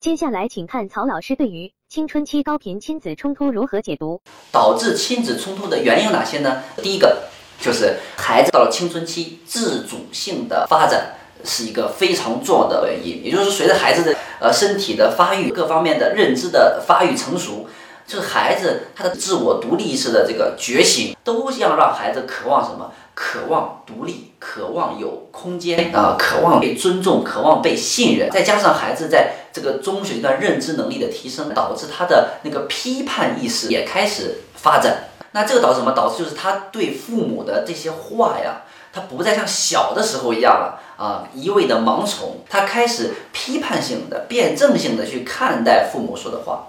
接下来，请看曹老师对于青春期高频亲子冲突如何解读。导致亲子冲突的原因有哪些呢？第一个就是孩子到了青春期自主性的发展是一个非常重要的原因，也就是随着孩子的呃身体的发育，各方面的认知的发育成熟。就是孩子他的自我独立意识的这个觉醒，都要让孩子渴望什么？渴望独立，渴望有空间啊，渴望被尊重，渴望被信任。再加上孩子在这个中学阶段认知能力的提升，导致他的那个批判意识也开始发展。那这个导致什么？导致就是他对父母的这些话呀，他不再像小的时候一样了啊，一味的盲从，他开始批判性的、辩证性的去看待父母说的话。